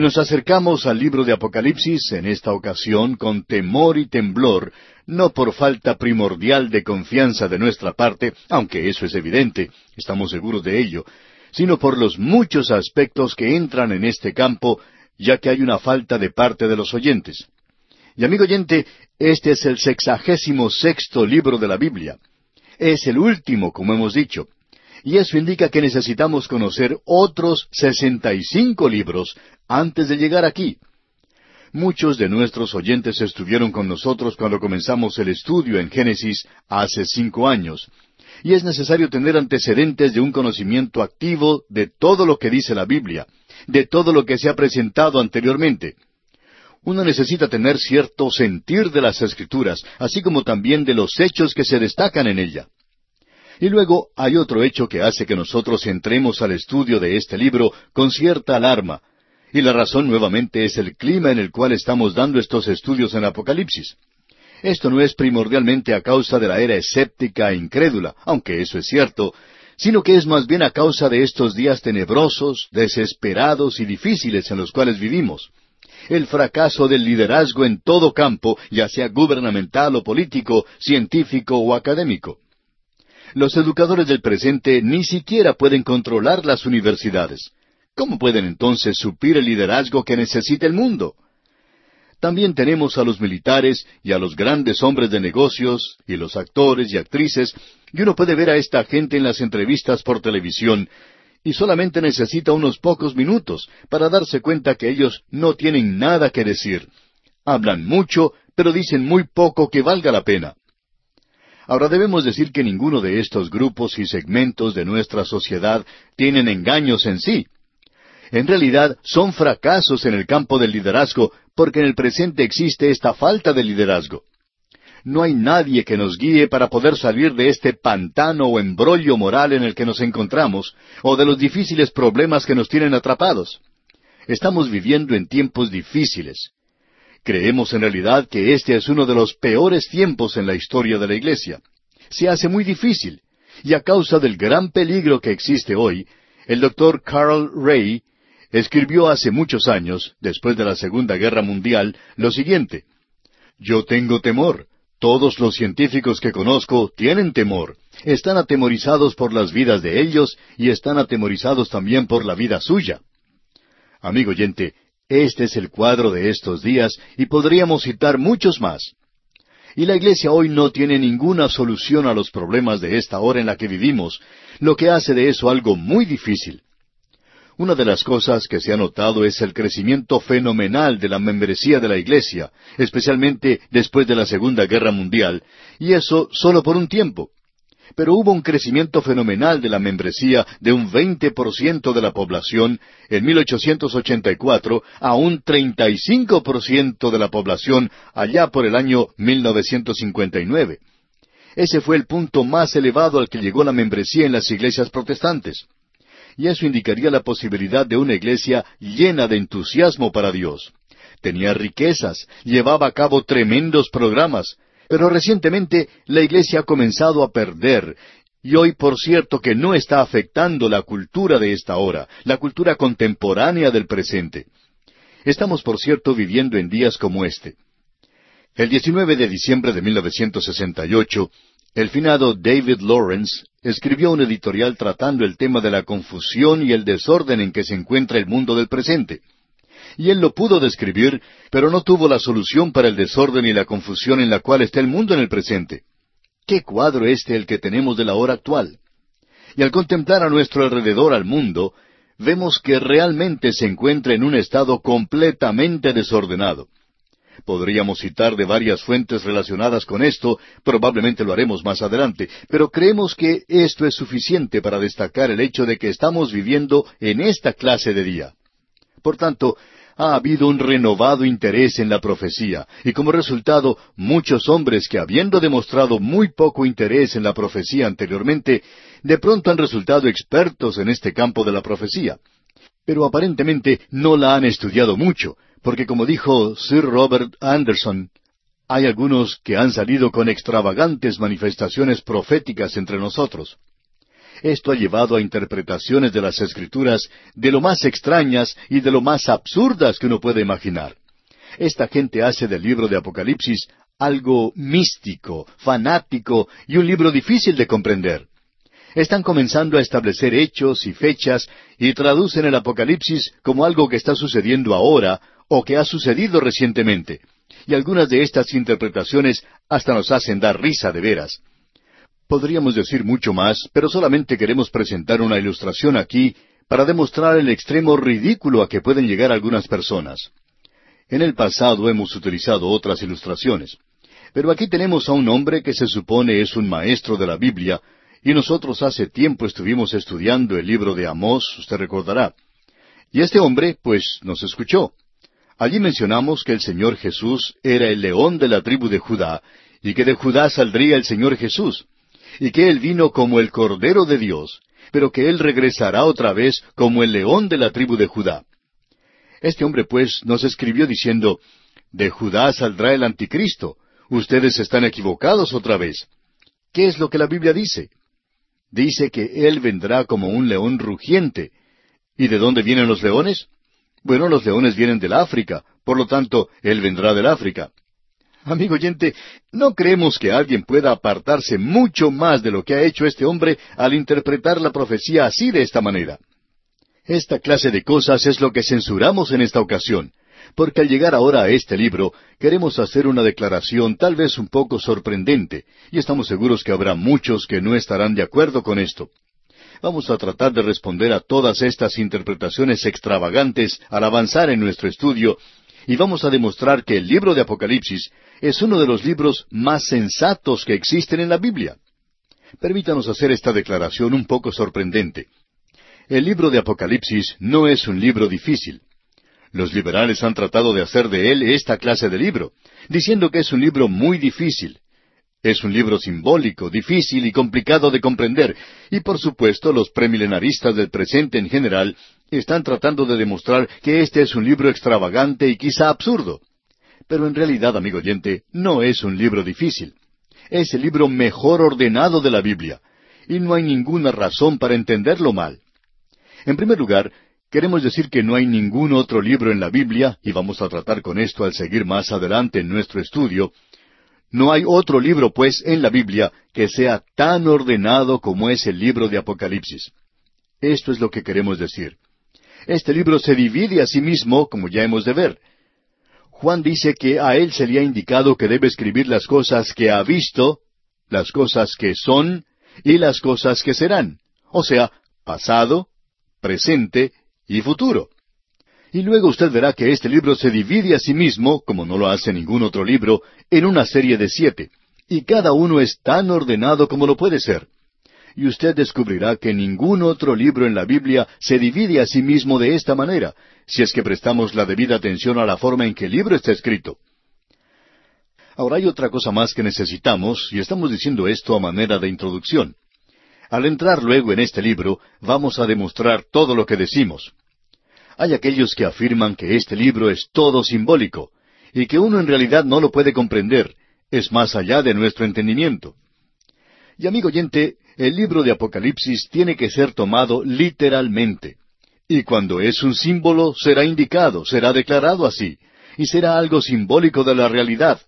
Nos acercamos al libro de Apocalipsis en esta ocasión con temor y temblor, no por falta primordial de confianza de nuestra parte, aunque eso es evidente, estamos seguros de ello, sino por los muchos aspectos que entran en este campo, ya que hay una falta de parte de los oyentes. Y amigo oyente, este es el sexagésimo sexto libro de la Biblia. Es el último, como hemos dicho. Y eso indica que necesitamos conocer otros sesenta y cinco libros antes de llegar aquí. Muchos de nuestros oyentes estuvieron con nosotros cuando comenzamos el estudio en Génesis hace cinco años, y es necesario tener antecedentes de un conocimiento activo de todo lo que dice la Biblia, de todo lo que se ha presentado anteriormente. Uno necesita tener cierto sentir de las Escrituras, así como también de los hechos que se destacan en ella. Y luego hay otro hecho que hace que nosotros entremos al estudio de este libro con cierta alarma, y la razón nuevamente es el clima en el cual estamos dando estos estudios en Apocalipsis. Esto no es primordialmente a causa de la era escéptica e incrédula, aunque eso es cierto, sino que es más bien a causa de estos días tenebrosos, desesperados y difíciles en los cuales vivimos. El fracaso del liderazgo en todo campo, ya sea gubernamental o político, científico o académico. Los educadores del presente ni siquiera pueden controlar las universidades. ¿Cómo pueden entonces suplir el liderazgo que necesita el mundo? También tenemos a los militares y a los grandes hombres de negocios y los actores y actrices, y uno puede ver a esta gente en las entrevistas por televisión, y solamente necesita unos pocos minutos para darse cuenta que ellos no tienen nada que decir. Hablan mucho, pero dicen muy poco que valga la pena. Ahora debemos decir que ninguno de estos grupos y segmentos de nuestra sociedad tienen engaños en sí. En realidad son fracasos en el campo del liderazgo porque en el presente existe esta falta de liderazgo. No hay nadie que nos guíe para poder salir de este pantano o embrollo moral en el que nos encontramos, o de los difíciles problemas que nos tienen atrapados. Estamos viviendo en tiempos difíciles. Creemos en realidad que este es uno de los peores tiempos en la historia de la Iglesia. Se hace muy difícil, y a causa del gran peligro que existe hoy, el doctor Carl Ray escribió hace muchos años, después de la Segunda Guerra Mundial, lo siguiente Yo tengo temor. Todos los científicos que conozco tienen temor. Están atemorizados por las vidas de ellos y están atemorizados también por la vida suya. Amigo oyente, este es el cuadro de estos días y podríamos citar muchos más. Y la Iglesia hoy no tiene ninguna solución a los problemas de esta hora en la que vivimos, lo que hace de eso algo muy difícil. Una de las cosas que se ha notado es el crecimiento fenomenal de la membresía de la Iglesia, especialmente después de la Segunda Guerra Mundial, y eso solo por un tiempo pero hubo un crecimiento fenomenal de la membresía de un 20% de la población en 1884 a un 35% de la población allá por el año 1959. Ese fue el punto más elevado al que llegó la membresía en las iglesias protestantes. Y eso indicaría la posibilidad de una iglesia llena de entusiasmo para Dios. Tenía riquezas, llevaba a cabo tremendos programas, pero recientemente la Iglesia ha comenzado a perder, y hoy por cierto que no está afectando la cultura de esta hora, la cultura contemporánea del presente. Estamos por cierto viviendo en días como este. El 19 de diciembre de 1968, el finado David Lawrence escribió un editorial tratando el tema de la confusión y el desorden en que se encuentra el mundo del presente y él lo pudo describir, pero no tuvo la solución para el desorden y la confusión en la cual está el mundo en el presente. ¿Qué cuadro este el que tenemos de la hora actual? Y al contemplar a nuestro alrededor al mundo, vemos que realmente se encuentra en un estado completamente desordenado. Podríamos citar de varias fuentes relacionadas con esto, probablemente lo haremos más adelante, pero creemos que esto es suficiente para destacar el hecho de que estamos viviendo en esta clase de día. Por tanto, ha habido un renovado interés en la profecía, y como resultado muchos hombres que habiendo demostrado muy poco interés en la profecía anteriormente, de pronto han resultado expertos en este campo de la profecía. Pero aparentemente no la han estudiado mucho, porque como dijo Sir Robert Anderson, hay algunos que han salido con extravagantes manifestaciones proféticas entre nosotros. Esto ha llevado a interpretaciones de las Escrituras de lo más extrañas y de lo más absurdas que uno puede imaginar. Esta gente hace del libro de Apocalipsis algo místico, fanático y un libro difícil de comprender. Están comenzando a establecer hechos y fechas y traducen el Apocalipsis como algo que está sucediendo ahora o que ha sucedido recientemente. Y algunas de estas interpretaciones hasta nos hacen dar risa de veras. Podríamos decir mucho más, pero solamente queremos presentar una ilustración aquí para demostrar el extremo ridículo a que pueden llegar algunas personas. En el pasado hemos utilizado otras ilustraciones. Pero aquí tenemos a un hombre que se supone es un maestro de la Biblia, y nosotros hace tiempo estuvimos estudiando el libro de Amós, usted recordará. Y este hombre, pues, nos escuchó. Allí mencionamos que el Señor Jesús era el león de la tribu de Judá, y que de Judá saldría el Señor Jesús, y que Él vino como el Cordero de Dios, pero que Él regresará otra vez como el león de la tribu de Judá. Este hombre, pues, nos escribió diciendo, De Judá saldrá el anticristo, Ustedes están equivocados otra vez. ¿Qué es lo que la Biblia dice? Dice que Él vendrá como un león rugiente. ¿Y de dónde vienen los leones? Bueno, los leones vienen del África, por lo tanto, Él vendrá del África. Amigo oyente, no creemos que alguien pueda apartarse mucho más de lo que ha hecho este hombre al interpretar la profecía así de esta manera. Esta clase de cosas es lo que censuramos en esta ocasión porque al llegar ahora a este libro queremos hacer una declaración tal vez un poco sorprendente, y estamos seguros que habrá muchos que no estarán de acuerdo con esto. Vamos a tratar de responder a todas estas interpretaciones extravagantes al avanzar en nuestro estudio, y vamos a demostrar que el libro de Apocalipsis es uno de los libros más sensatos que existen en la Biblia. Permítanos hacer esta declaración un poco sorprendente. El libro de Apocalipsis no es un libro difícil. Los liberales han tratado de hacer de él esta clase de libro, diciendo que es un libro muy difícil. Es un libro simbólico, difícil y complicado de comprender, y por supuesto los premilenaristas del presente en general están tratando de demostrar que este es un libro extravagante y quizá absurdo. Pero en realidad, amigo oyente, no es un libro difícil. Es el libro mejor ordenado de la Biblia, y no hay ninguna razón para entenderlo mal. En primer lugar, Queremos decir que no hay ningún otro libro en la Biblia, y vamos a tratar con esto al seguir más adelante en nuestro estudio, no hay otro libro, pues, en la Biblia que sea tan ordenado como es el libro de Apocalipsis. Esto es lo que queremos decir. Este libro se divide a sí mismo, como ya hemos de ver. Juan dice que a él se le ha indicado que debe escribir las cosas que ha visto, las cosas que son y las cosas que serán, o sea, pasado, presente y futuro. Y luego usted verá que este libro se divide a sí mismo, como no lo hace ningún otro libro, en una serie de siete, y cada uno es tan ordenado como lo puede ser. Y usted descubrirá que ningún otro libro en la Biblia se divide a sí mismo de esta manera, si es que prestamos la debida atención a la forma en que el libro está escrito. Ahora hay otra cosa más que necesitamos, y estamos diciendo esto a manera de introducción. Al entrar luego en este libro, vamos a demostrar todo lo que decimos. Hay aquellos que afirman que este libro es todo simbólico, y que uno en realidad no lo puede comprender, es más allá de nuestro entendimiento. Y amigo oyente, el libro de Apocalipsis tiene que ser tomado literalmente. Y cuando es un símbolo, será indicado, será declarado así, y será algo simbólico de la realidad,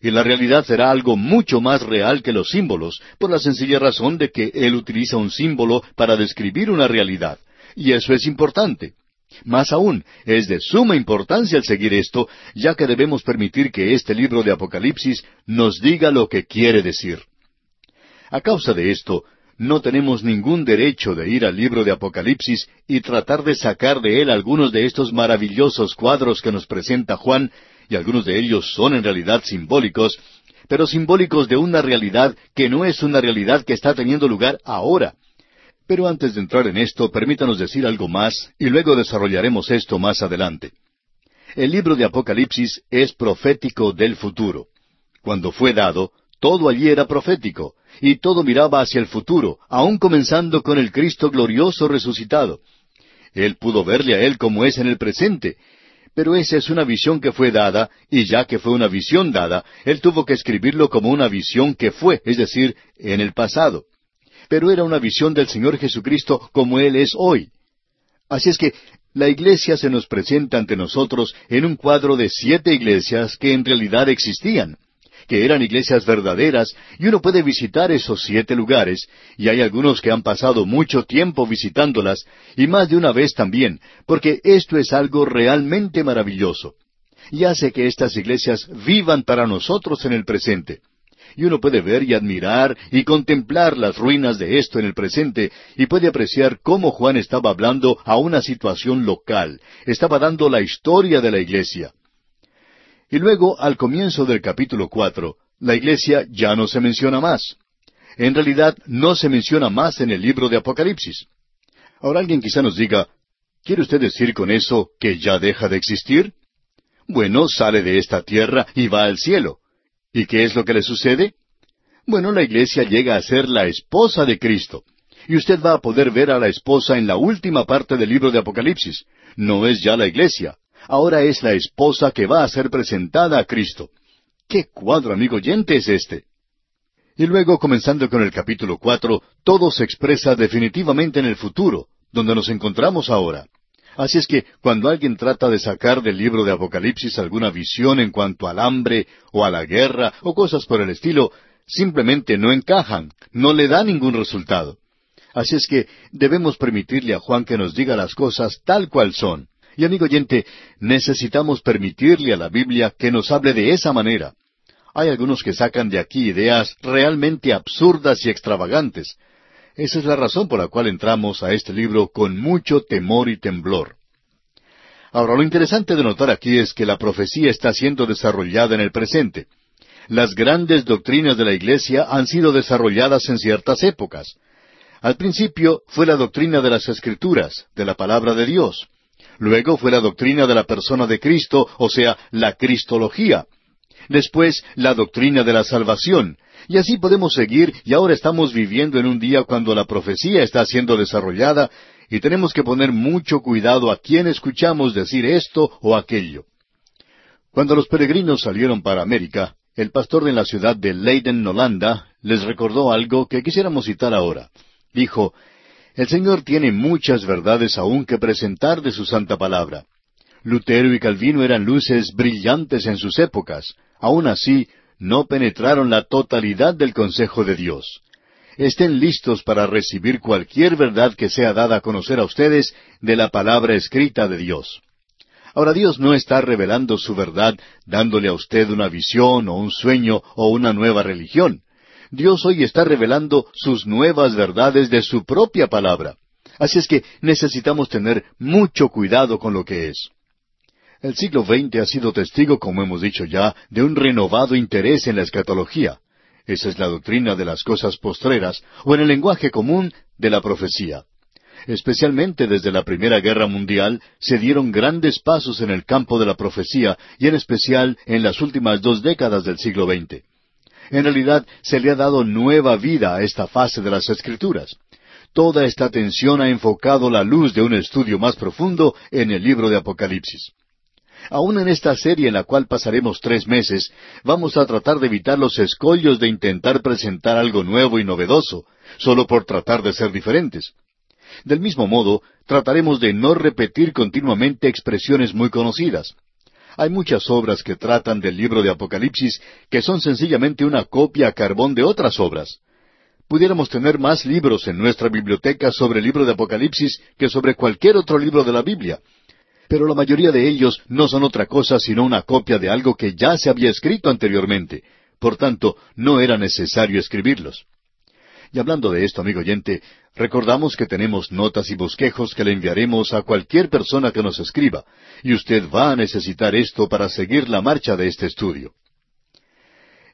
y la realidad será algo mucho más real que los símbolos, por la sencilla razón de que él utiliza un símbolo para describir una realidad. Y eso es importante. Más aún, es de suma importancia el seguir esto, ya que debemos permitir que este libro de Apocalipsis nos diga lo que quiere decir. A causa de esto, no tenemos ningún derecho de ir al libro de Apocalipsis y tratar de sacar de él algunos de estos maravillosos cuadros que nos presenta Juan y algunos de ellos son en realidad simbólicos, pero simbólicos de una realidad que no es una realidad que está teniendo lugar ahora. Pero antes de entrar en esto, permítanos decir algo más y luego desarrollaremos esto más adelante. El libro de Apocalipsis es profético del futuro. Cuando fue dado, todo allí era profético, y todo miraba hacia el futuro, aun comenzando con el Cristo glorioso resucitado. Él pudo verle a Él como es en el presente, pero esa es una visión que fue dada, y ya que fue una visión dada, él tuvo que escribirlo como una visión que fue, es decir, en el pasado. pero era una visión del Señor Jesucristo como Él es hoy. Así es que la iglesia se nos presenta ante nosotros en un cuadro de siete iglesias que en realidad existían, que eran iglesias verdaderas, y uno puede visitar esos siete lugares, y hay algunos que han pasado mucho tiempo visitándolas, y más de una vez también, porque esto es algo realmente maravilloso, y hace que estas iglesias vivan para nosotros en el presente y uno puede ver y admirar y contemplar las ruinas de esto en el presente y puede apreciar cómo Juan estaba hablando a una situación local, estaba dando la historia de la iglesia. Y luego, al comienzo del capítulo cuatro, la iglesia ya no se menciona más. En realidad, no se menciona más en el libro de Apocalipsis. Ahora alguien quizá nos diga, ¿quiere usted decir con eso que ya deja de existir? Bueno, sale de esta tierra y va al cielo. ¿Y qué es lo que le sucede? Bueno, la iglesia llega a ser la esposa de Cristo. Y usted va a poder ver a la esposa en la última parte del libro de Apocalipsis. No es ya la iglesia. Ahora es la esposa que va a ser presentada a Cristo. ¿Qué cuadro, amigo oyente, es este? Y luego, comenzando con el capítulo cuatro, todo se expresa definitivamente en el futuro, donde nos encontramos ahora. Así es que cuando alguien trata de sacar del libro de Apocalipsis alguna visión en cuanto al hambre o a la guerra o cosas por el estilo, simplemente no encajan, no le da ningún resultado. Así es que debemos permitirle a Juan que nos diga las cosas tal cual son. Y amigo oyente, necesitamos permitirle a la Biblia que nos hable de esa manera. Hay algunos que sacan de aquí ideas realmente absurdas y extravagantes, esa es la razón por la cual entramos a este libro con mucho temor y temblor. Ahora, lo interesante de notar aquí es que la profecía está siendo desarrollada en el presente. Las grandes doctrinas de la Iglesia han sido desarrolladas en ciertas épocas. Al principio fue la doctrina de las Escrituras, de la palabra de Dios. Luego fue la doctrina de la persona de Cristo, o sea, la Cristología. Después, la doctrina de la salvación, y así podemos seguir y ahora estamos viviendo en un día cuando la profecía está siendo desarrollada y tenemos que poner mucho cuidado a quién escuchamos decir esto o aquello. Cuando los peregrinos salieron para América, el pastor de la ciudad de Leiden, Holanda, les recordó algo que quisiéramos citar ahora. Dijo, El Señor tiene muchas verdades aún que presentar de su santa palabra. Lutero y Calvino eran luces brillantes en sus épocas. Aún así, no penetraron la totalidad del consejo de Dios. Estén listos para recibir cualquier verdad que sea dada a conocer a ustedes de la palabra escrita de Dios. Ahora Dios no está revelando su verdad dándole a usted una visión o un sueño o una nueva religión. Dios hoy está revelando sus nuevas verdades de su propia palabra. Así es que necesitamos tener mucho cuidado con lo que es. El siglo XX ha sido testigo, como hemos dicho ya, de un renovado interés en la escatología. Esa es la doctrina de las cosas postreras, o en el lenguaje común, de la profecía. Especialmente desde la Primera Guerra Mundial se dieron grandes pasos en el campo de la profecía, y en especial en las últimas dos décadas del siglo XX. En realidad se le ha dado nueva vida a esta fase de las Escrituras. Toda esta atención ha enfocado la luz de un estudio más profundo en el libro de Apocalipsis. Aún en esta serie en la cual pasaremos tres meses, vamos a tratar de evitar los escollos de intentar presentar algo nuevo y novedoso, solo por tratar de ser diferentes. Del mismo modo, trataremos de no repetir continuamente expresiones muy conocidas. Hay muchas obras que tratan del libro de Apocalipsis que son sencillamente una copia a carbón de otras obras. Pudiéramos tener más libros en nuestra biblioteca sobre el libro de Apocalipsis que sobre cualquier otro libro de la Biblia, pero la mayoría de ellos no son otra cosa sino una copia de algo que ya se había escrito anteriormente. Por tanto, no era necesario escribirlos. Y hablando de esto, amigo oyente, recordamos que tenemos notas y bosquejos que le enviaremos a cualquier persona que nos escriba, y usted va a necesitar esto para seguir la marcha de este estudio.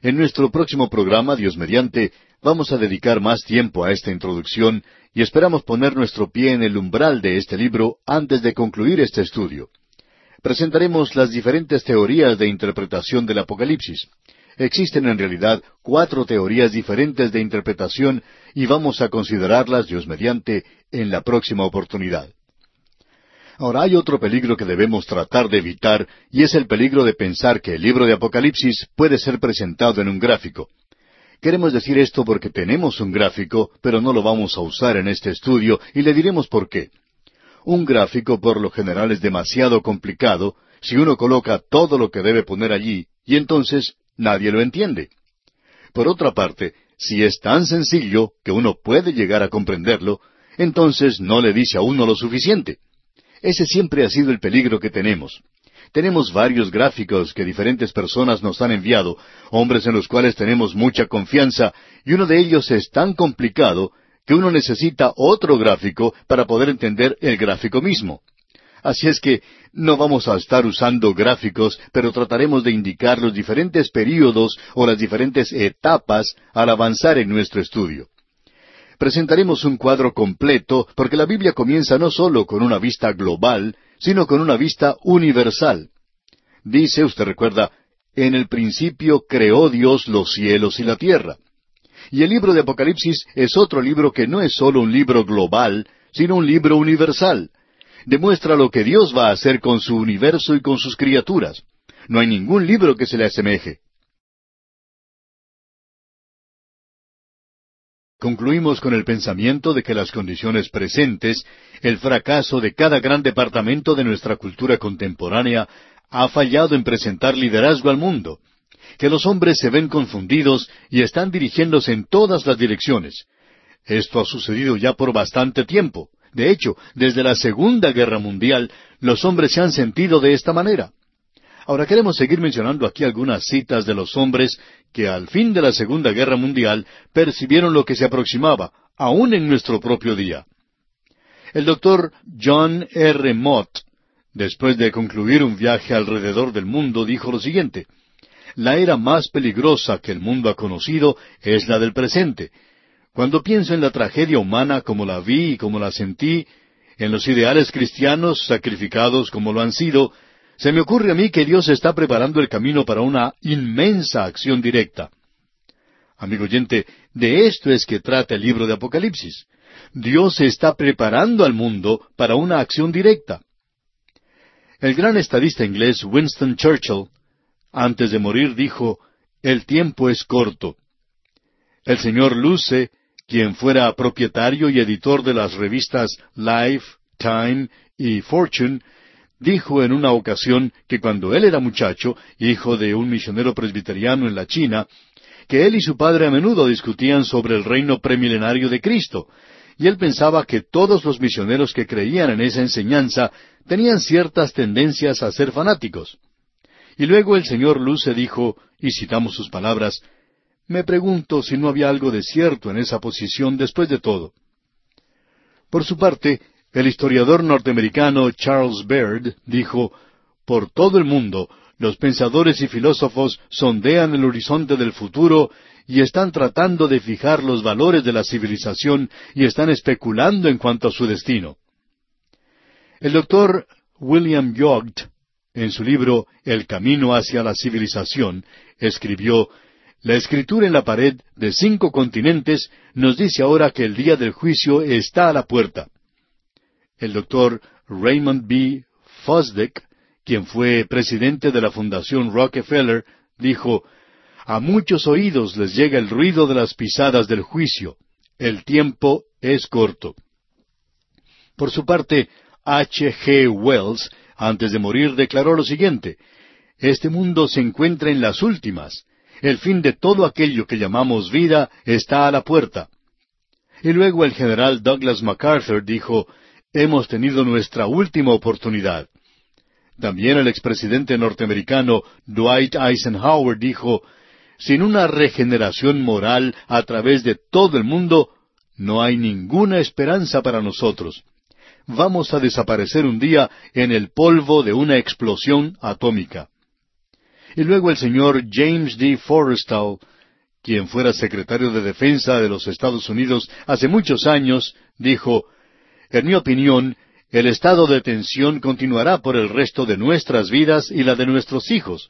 En nuestro próximo programa, Dios mediante, vamos a dedicar más tiempo a esta introducción y esperamos poner nuestro pie en el umbral de este libro antes de concluir este estudio. Presentaremos las diferentes teorías de interpretación del Apocalipsis. Existen en realidad cuatro teorías diferentes de interpretación y vamos a considerarlas, Dios mediante, en la próxima oportunidad. Ahora hay otro peligro que debemos tratar de evitar y es el peligro de pensar que el libro de Apocalipsis puede ser presentado en un gráfico. Queremos decir esto porque tenemos un gráfico, pero no lo vamos a usar en este estudio y le diremos por qué. Un gráfico por lo general es demasiado complicado si uno coloca todo lo que debe poner allí y entonces nadie lo entiende. Por otra parte, si es tan sencillo que uno puede llegar a comprenderlo, entonces no le dice a uno lo suficiente. Ese siempre ha sido el peligro que tenemos. Tenemos varios gráficos que diferentes personas nos han enviado, hombres en los cuales tenemos mucha confianza, y uno de ellos es tan complicado que uno necesita otro gráfico para poder entender el gráfico mismo. Así es que no vamos a estar usando gráficos, pero trataremos de indicar los diferentes períodos o las diferentes etapas al avanzar en nuestro estudio. Presentaremos un cuadro completo porque la Biblia comienza no solo con una vista global, sino con una vista universal. Dice, usted recuerda, en el principio creó Dios los cielos y la tierra. Y el libro de Apocalipsis es otro libro que no es solo un libro global, sino un libro universal. Demuestra lo que Dios va a hacer con su universo y con sus criaturas. No hay ningún libro que se le asemeje. Concluimos con el pensamiento de que las condiciones presentes, el fracaso de cada gran departamento de nuestra cultura contemporánea, ha fallado en presentar liderazgo al mundo, que los hombres se ven confundidos y están dirigiéndose en todas las direcciones. Esto ha sucedido ya por bastante tiempo. De hecho, desde la Segunda Guerra Mundial, los hombres se han sentido de esta manera. Ahora queremos seguir mencionando aquí algunas citas de los hombres que al fin de la Segunda Guerra Mundial percibieron lo que se aproximaba, aún en nuestro propio día. El doctor John R. Mott, después de concluir un viaje alrededor del mundo, dijo lo siguiente, La era más peligrosa que el mundo ha conocido es la del presente. Cuando pienso en la tragedia humana como la vi y como la sentí, en los ideales cristianos sacrificados como lo han sido, se me ocurre a mí que Dios está preparando el camino para una inmensa acción directa. Amigo oyente, de esto es que trata el libro de Apocalipsis. Dios está preparando al mundo para una acción directa. El gran estadista inglés Winston Churchill, antes de morir, dijo, El tiempo es corto. El señor Luce, quien fuera propietario y editor de las revistas Life, Time y Fortune, dijo en una ocasión que cuando él era muchacho, hijo de un misionero presbiteriano en la China, que él y su padre a menudo discutían sobre el reino premilenario de Cristo, y él pensaba que todos los misioneros que creían en esa enseñanza tenían ciertas tendencias a ser fanáticos. Y luego el señor Luce dijo, y citamos sus palabras, Me pregunto si no había algo de cierto en esa posición después de todo. Por su parte, el historiador norteamericano Charles Baird dijo, Por todo el mundo, los pensadores y filósofos sondean el horizonte del futuro y están tratando de fijar los valores de la civilización y están especulando en cuanto a su destino. El doctor William Yogt, en su libro El camino hacia la civilización, escribió La escritura en la pared de cinco continentes nos dice ahora que el día del juicio está a la puerta. El doctor Raymond B. Fosdick, quien fue presidente de la Fundación Rockefeller, dijo, A muchos oídos les llega el ruido de las pisadas del juicio. El tiempo es corto. Por su parte, H. G. Wells, antes de morir, declaró lo siguiente, Este mundo se encuentra en las últimas. El fin de todo aquello que llamamos vida está a la puerta. Y luego el general Douglas MacArthur dijo, hemos tenido nuestra última oportunidad. También el expresidente norteamericano Dwight Eisenhower dijo, sin una regeneración moral a través de todo el mundo, no hay ninguna esperanza para nosotros. Vamos a desaparecer un día en el polvo de una explosión atómica. Y luego el señor James D. Forrestal, quien fuera secretario de Defensa de los Estados Unidos hace muchos años, dijo, en mi opinión, el estado de tensión continuará por el resto de nuestras vidas y la de nuestros hijos.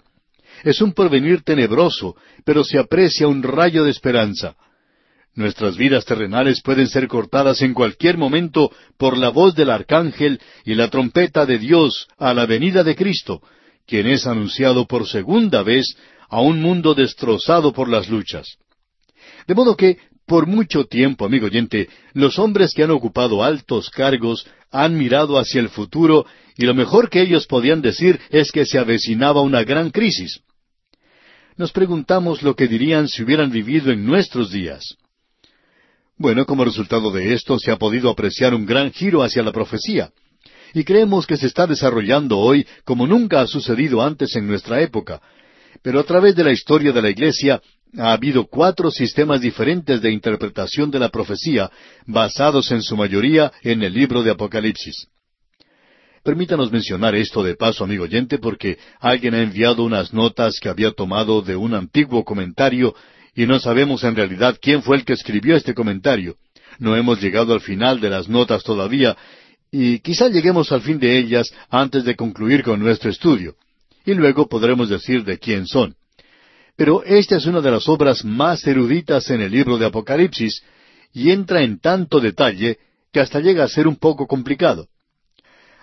Es un porvenir tenebroso, pero se aprecia un rayo de esperanza. Nuestras vidas terrenales pueden ser cortadas en cualquier momento por la voz del arcángel y la trompeta de Dios a la venida de Cristo, quien es anunciado por segunda vez a un mundo destrozado por las luchas. De modo que, por mucho tiempo, amigo oyente, los hombres que han ocupado altos cargos han mirado hacia el futuro y lo mejor que ellos podían decir es que se avecinaba una gran crisis. Nos preguntamos lo que dirían si hubieran vivido en nuestros días. Bueno, como resultado de esto se ha podido apreciar un gran giro hacia la profecía, y creemos que se está desarrollando hoy como nunca ha sucedido antes en nuestra época. Pero a través de la historia de la Iglesia ha habido cuatro sistemas diferentes de interpretación de la profecía, basados en su mayoría en el libro de Apocalipsis. Permítanos mencionar esto de paso, amigo oyente, porque alguien ha enviado unas notas que había tomado de un antiguo comentario y no sabemos en realidad quién fue el que escribió este comentario. No hemos llegado al final de las notas todavía y quizá lleguemos al fin de ellas antes de concluir con nuestro estudio. Y luego podremos decir de quién son. Pero esta es una de las obras más eruditas en el libro de Apocalipsis y entra en tanto detalle que hasta llega a ser un poco complicado.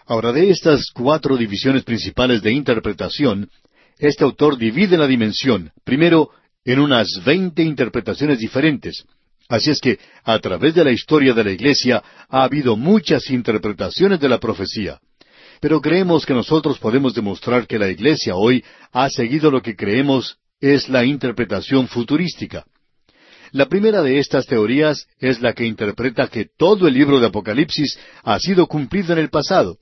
Ahora, de estas cuatro divisiones principales de interpretación, este autor divide la dimensión, primero, en unas veinte interpretaciones diferentes. Así es que, a través de la historia de la Iglesia, ha habido muchas interpretaciones de la profecía. Pero creemos que nosotros podemos demostrar que la Iglesia hoy ha seguido lo que creemos es la interpretación futurística. La primera de estas teorías es la que interpreta que todo el libro de Apocalipsis ha sido cumplido en el pasado.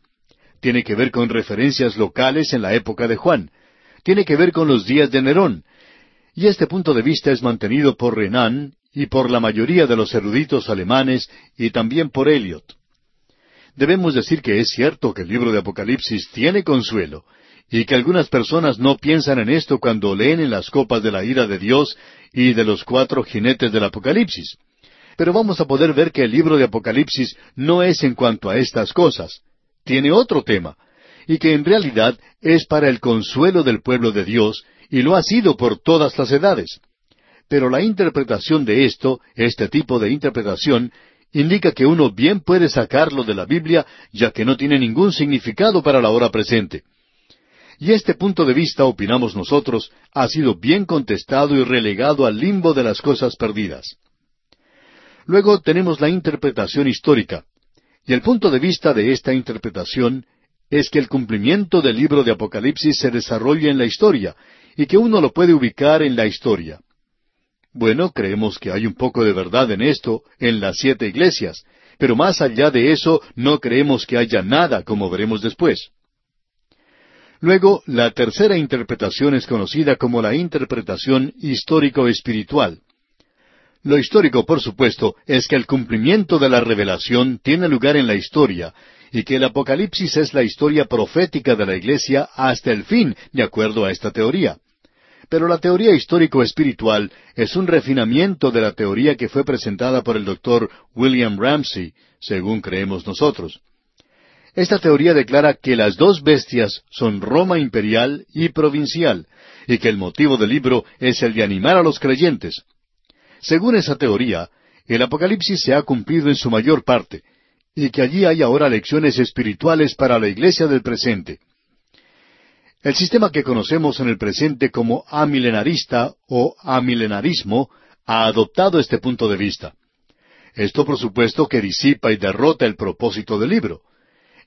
Tiene que ver con referencias locales en la época de Juan. Tiene que ver con los días de Nerón. Y este punto de vista es mantenido por Renan y por la mayoría de los eruditos alemanes y también por Eliot. Debemos decir que es cierto que el libro de Apocalipsis tiene consuelo, y que algunas personas no piensan en esto cuando leen en las copas de la ira de Dios y de los cuatro jinetes del Apocalipsis. Pero vamos a poder ver que el libro de Apocalipsis no es en cuanto a estas cosas. Tiene otro tema, y que en realidad es para el consuelo del pueblo de Dios, y lo ha sido por todas las edades. Pero la interpretación de esto, este tipo de interpretación, indica que uno bien puede sacarlo de la Biblia, ya que no tiene ningún significado para la hora presente. Y este punto de vista, opinamos nosotros, ha sido bien contestado y relegado al limbo de las cosas perdidas. Luego tenemos la interpretación histórica. Y el punto de vista de esta interpretación es que el cumplimiento del libro de Apocalipsis se desarrolla en la historia y que uno lo puede ubicar en la historia. Bueno, creemos que hay un poco de verdad en esto, en las siete iglesias, pero más allá de eso no creemos que haya nada, como veremos después. Luego, la tercera interpretación es conocida como la interpretación histórico-espiritual. Lo histórico, por supuesto, es que el cumplimiento de la revelación tiene lugar en la historia, y que el Apocalipsis es la historia profética de la Iglesia hasta el fin, de acuerdo a esta teoría. Pero la teoría histórico-espiritual es un refinamiento de la teoría que fue presentada por el doctor William Ramsey, según creemos nosotros. Esta teoría declara que las dos bestias son Roma imperial y provincial, y que el motivo del libro es el de animar a los creyentes. Según esa teoría, el Apocalipsis se ha cumplido en su mayor parte, y que allí hay ahora lecciones espirituales para la iglesia del presente. El sistema que conocemos en el presente como amilenarista o amilenarismo ha adoptado este punto de vista. Esto por supuesto que disipa y derrota el propósito del libro.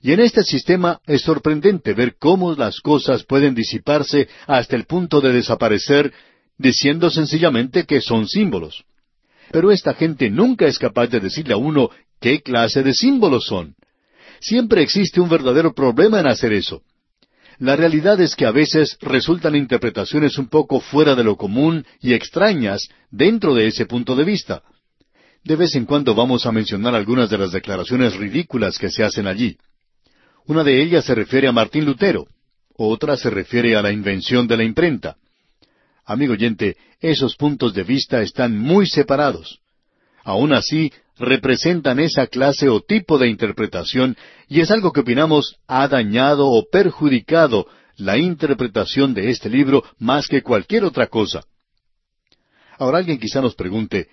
Y en este sistema es sorprendente ver cómo las cosas pueden disiparse hasta el punto de desaparecer, diciendo sencillamente que son símbolos. Pero esta gente nunca es capaz de decirle a uno qué clase de símbolos son. Siempre existe un verdadero problema en hacer eso. La realidad es que a veces resultan interpretaciones un poco fuera de lo común y extrañas dentro de ese punto de vista. De vez en cuando vamos a mencionar algunas de las declaraciones ridículas que se hacen allí. Una de ellas se refiere a Martín Lutero, otra se refiere a la invención de la imprenta. Amigo oyente, esos puntos de vista están muy separados. Aún así, representan esa clase o tipo de interpretación y es algo que opinamos ha dañado o perjudicado la interpretación de este libro más que cualquier otra cosa. Ahora alguien quizá nos pregunte,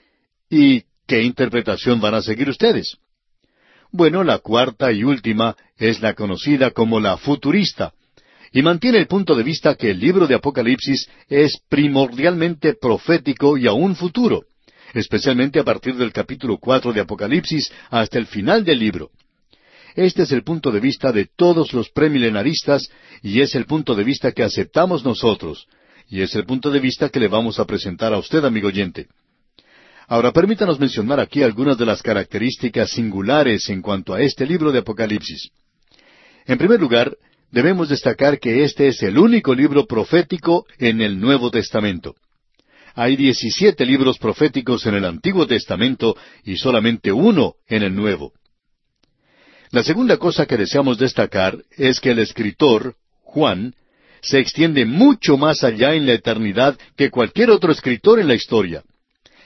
¿y qué interpretación van a seguir ustedes? Bueno, la cuarta y última es la conocida como la futurista, y mantiene el punto de vista que el libro de Apocalipsis es primordialmente profético y aún futuro. Especialmente a partir del capítulo cuatro de Apocalipsis hasta el final del libro. Este es el punto de vista de todos los premilenaristas y es el punto de vista que aceptamos nosotros, y es el punto de vista que le vamos a presentar a usted, amigo oyente. Ahora permítanos mencionar aquí algunas de las características singulares en cuanto a este libro de Apocalipsis. En primer lugar, debemos destacar que este es el único libro profético en el Nuevo Testamento. Hay diecisiete libros proféticos en el Antiguo Testamento y solamente uno en el Nuevo. La segunda cosa que deseamos destacar es que el escritor, Juan, se extiende mucho más allá en la eternidad que cualquier otro escritor en la historia.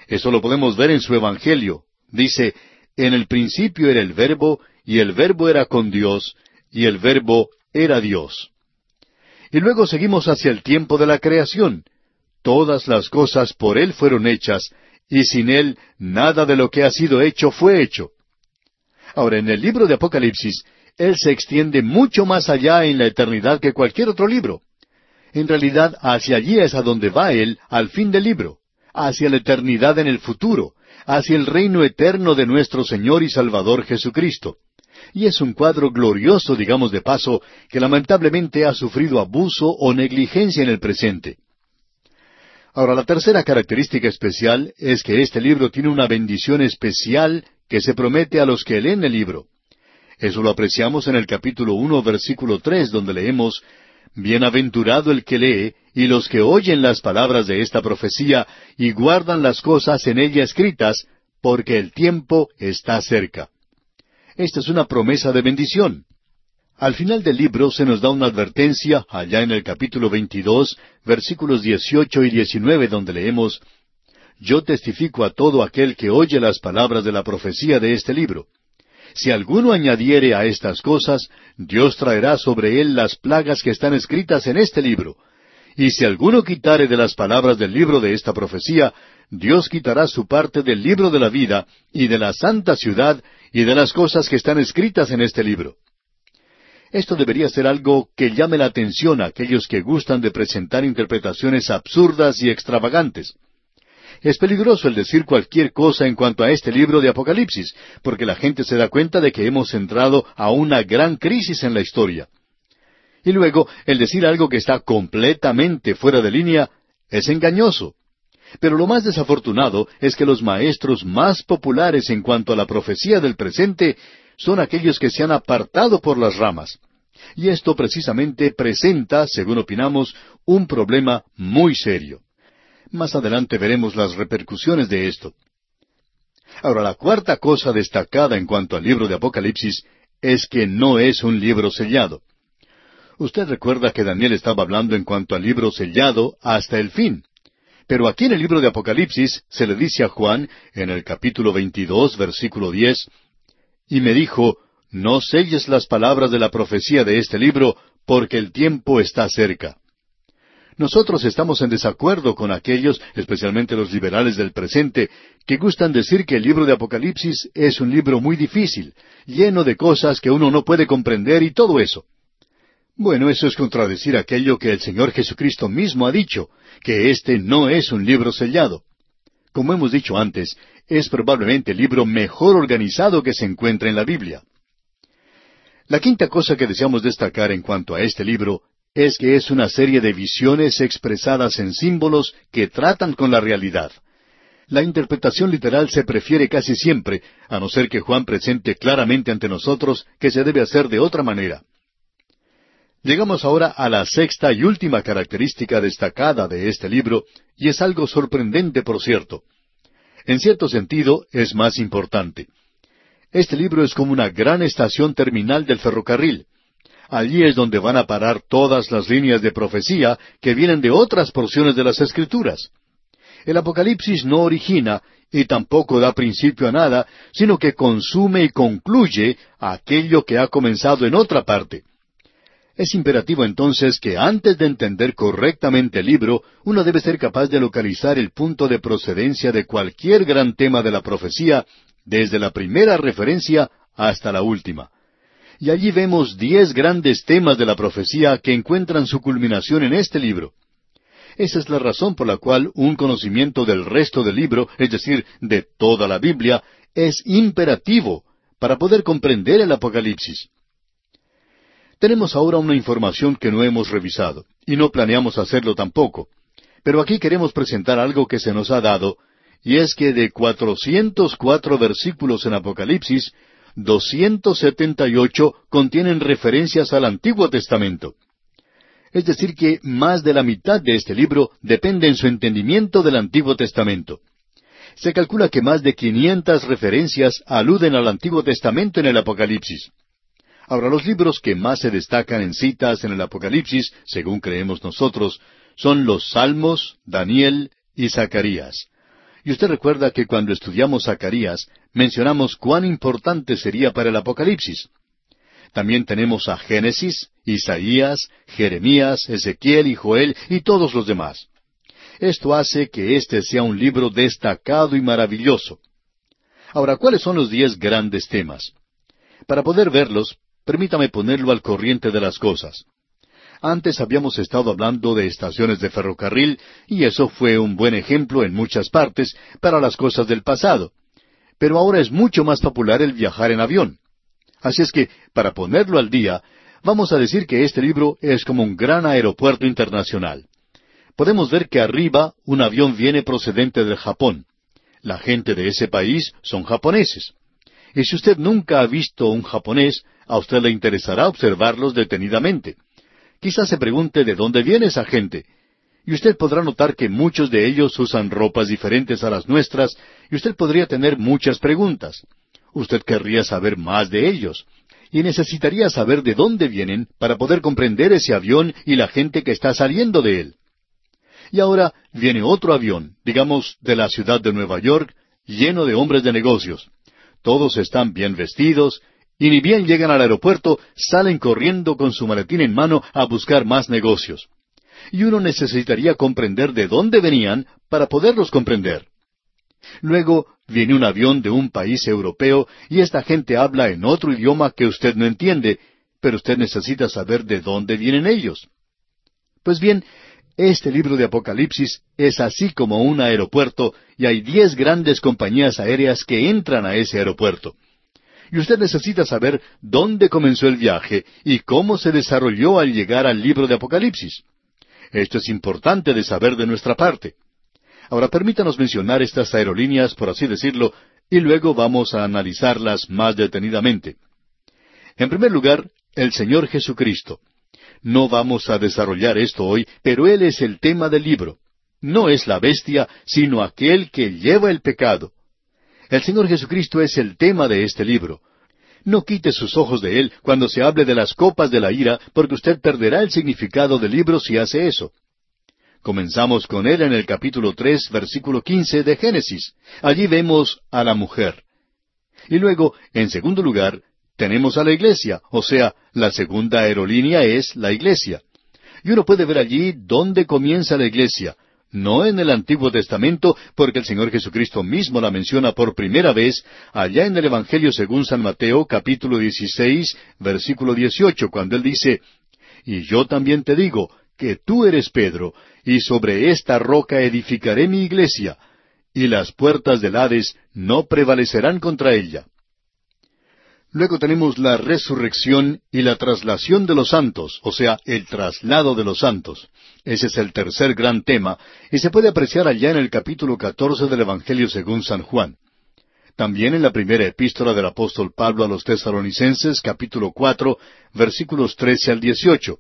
Eso lo podemos ver en su Evangelio. Dice, en el principio era el verbo, y el verbo era con Dios, y el verbo era Dios. Y luego seguimos hacia el tiempo de la creación. Todas las cosas por Él fueron hechas, y sin Él nada de lo que ha sido hecho fue hecho. Ahora, en el libro de Apocalipsis, Él se extiende mucho más allá en la eternidad que cualquier otro libro. En realidad, hacia allí es a donde va Él al fin del libro, hacia la eternidad en el futuro, hacia el reino eterno de nuestro Señor y Salvador Jesucristo y es un cuadro glorioso, digamos de paso, que lamentablemente ha sufrido abuso o negligencia en el presente. Ahora, la tercera característica especial es que este libro tiene una bendición especial que se promete a los que leen el libro. Eso lo apreciamos en el capítulo uno, versículo tres, donde leemos Bienaventurado el que lee y los que oyen las palabras de esta profecía y guardan las cosas en ella escritas, porque el tiempo está cerca. Esta es una promesa de bendición. Al final del libro se nos da una advertencia, allá en el capítulo 22, versículos 18 y 19, donde leemos, Yo testifico a todo aquel que oye las palabras de la profecía de este libro. Si alguno añadiere a estas cosas, Dios traerá sobre él las plagas que están escritas en este libro. Y si alguno quitare de las palabras del libro de esta profecía, Dios quitará su parte del libro de la vida y de la santa ciudad y de las cosas que están escritas en este libro. Esto debería ser algo que llame la atención a aquellos que gustan de presentar interpretaciones absurdas y extravagantes. Es peligroso el decir cualquier cosa en cuanto a este libro de Apocalipsis, porque la gente se da cuenta de que hemos entrado a una gran crisis en la historia. Y luego, el decir algo que está completamente fuera de línea es engañoso. Pero lo más desafortunado es que los maestros más populares en cuanto a la profecía del presente son aquellos que se han apartado por las ramas. Y esto precisamente presenta, según opinamos, un problema muy serio. Más adelante veremos las repercusiones de esto. Ahora, la cuarta cosa destacada en cuanto al libro de Apocalipsis es que no es un libro sellado. Usted recuerda que Daniel estaba hablando en cuanto al libro sellado hasta el fin. Pero aquí en el libro de Apocalipsis se le dice a Juan, en el capítulo 22, versículo 10, y me dijo, no selles las palabras de la profecía de este libro, porque el tiempo está cerca. Nosotros estamos en desacuerdo con aquellos, especialmente los liberales del presente, que gustan decir que el libro de Apocalipsis es un libro muy difícil, lleno de cosas que uno no puede comprender y todo eso. Bueno, eso es contradecir aquello que el Señor Jesucristo mismo ha dicho, que este no es un libro sellado. Como hemos dicho antes, es probablemente el libro mejor organizado que se encuentra en la Biblia. La quinta cosa que deseamos destacar en cuanto a este libro es que es una serie de visiones expresadas en símbolos que tratan con la realidad. La interpretación literal se prefiere casi siempre, a no ser que Juan presente claramente ante nosotros que se debe hacer de otra manera. Llegamos ahora a la sexta y última característica destacada de este libro, y es algo sorprendente, por cierto. En cierto sentido, es más importante. Este libro es como una gran estación terminal del ferrocarril. Allí es donde van a parar todas las líneas de profecía que vienen de otras porciones de las Escrituras. El Apocalipsis no origina y tampoco da principio a nada, sino que consume y concluye aquello que ha comenzado en otra parte. Es imperativo entonces que antes de entender correctamente el libro, uno debe ser capaz de localizar el punto de procedencia de cualquier gran tema de la profecía, desde la primera referencia hasta la última. Y allí vemos diez grandes temas de la profecía que encuentran su culminación en este libro. Esa es la razón por la cual un conocimiento del resto del libro, es decir, de toda la Biblia, es imperativo para poder comprender el Apocalipsis. Tenemos ahora una información que no hemos revisado, y no planeamos hacerlo tampoco. Pero aquí queremos presentar algo que se nos ha dado, y es que de 404 versículos en Apocalipsis, 278 contienen referencias al Antiguo Testamento. Es decir, que más de la mitad de este libro depende en su entendimiento del Antiguo Testamento. Se calcula que más de 500 referencias aluden al Antiguo Testamento en el Apocalipsis. Ahora, los libros que más se destacan en citas en el Apocalipsis, según creemos nosotros, son los Salmos, Daniel y Zacarías. Y usted recuerda que cuando estudiamos Zacarías, mencionamos cuán importante sería para el Apocalipsis. También tenemos a Génesis, Isaías, Jeremías, Ezequiel y Joel y todos los demás. Esto hace que este sea un libro destacado y maravilloso. Ahora, ¿cuáles son los diez grandes temas? Para poder verlos, permítame ponerlo al corriente de las cosas. Antes habíamos estado hablando de estaciones de ferrocarril, y eso fue un buen ejemplo en muchas partes para las cosas del pasado. Pero ahora es mucho más popular el viajar en avión. Así es que, para ponerlo al día, vamos a decir que este libro es como un gran aeropuerto internacional. Podemos ver que arriba un avión viene procedente del Japón. La gente de ese país son japoneses. Y si usted nunca ha visto un japonés, a usted le interesará observarlos detenidamente. Quizás se pregunte de dónde viene esa gente. Y usted podrá notar que muchos de ellos usan ropas diferentes a las nuestras, y usted podría tener muchas preguntas. Usted querría saber más de ellos, y necesitaría saber de dónde vienen para poder comprender ese avión y la gente que está saliendo de él. Y ahora viene otro avión, digamos de la ciudad de Nueva York, lleno de hombres de negocios. Todos están bien vestidos, y ni bien llegan al aeropuerto, salen corriendo con su maletín en mano a buscar más negocios. Y uno necesitaría comprender de dónde venían para poderlos comprender. Luego viene un avión de un país europeo y esta gente habla en otro idioma que usted no entiende, pero usted necesita saber de dónde vienen ellos. Pues bien, este libro de Apocalipsis es así como un aeropuerto y hay diez grandes compañías aéreas que entran a ese aeropuerto. Y usted necesita saber dónde comenzó el viaje y cómo se desarrolló al llegar al libro de Apocalipsis. Esto es importante de saber de nuestra parte. Ahora permítanos mencionar estas aerolíneas, por así decirlo, y luego vamos a analizarlas más detenidamente. En primer lugar, el Señor Jesucristo. No vamos a desarrollar esto hoy, pero Él es el tema del libro. No es la bestia, sino aquel que lleva el pecado. El Señor Jesucristo es el tema de este libro. No quite sus ojos de Él cuando se hable de las copas de la ira, porque usted perderá el significado del libro si hace eso. Comenzamos con él en el capítulo tres, versículo quince de Génesis. Allí vemos a la mujer. Y luego, en segundo lugar, tenemos a la iglesia, o sea, la segunda aerolínea es la iglesia. Y uno puede ver allí dónde comienza la iglesia, no en el Antiguo Testamento, porque el Señor Jesucristo mismo la menciona por primera vez allá en el Evangelio según San Mateo capítulo 16, versículo 18, cuando él dice, Y yo también te digo, que tú eres Pedro, y sobre esta roca edificaré mi iglesia, y las puertas del Hades no prevalecerán contra ella. Luego tenemos la resurrección y la traslación de los santos, o sea, el traslado de los santos. Ese es el tercer gran tema, y se puede apreciar allá en el capítulo catorce del Evangelio según San Juan. También en la primera epístola del apóstol Pablo a los tesalonicenses, capítulo cuatro, versículos trece al dieciocho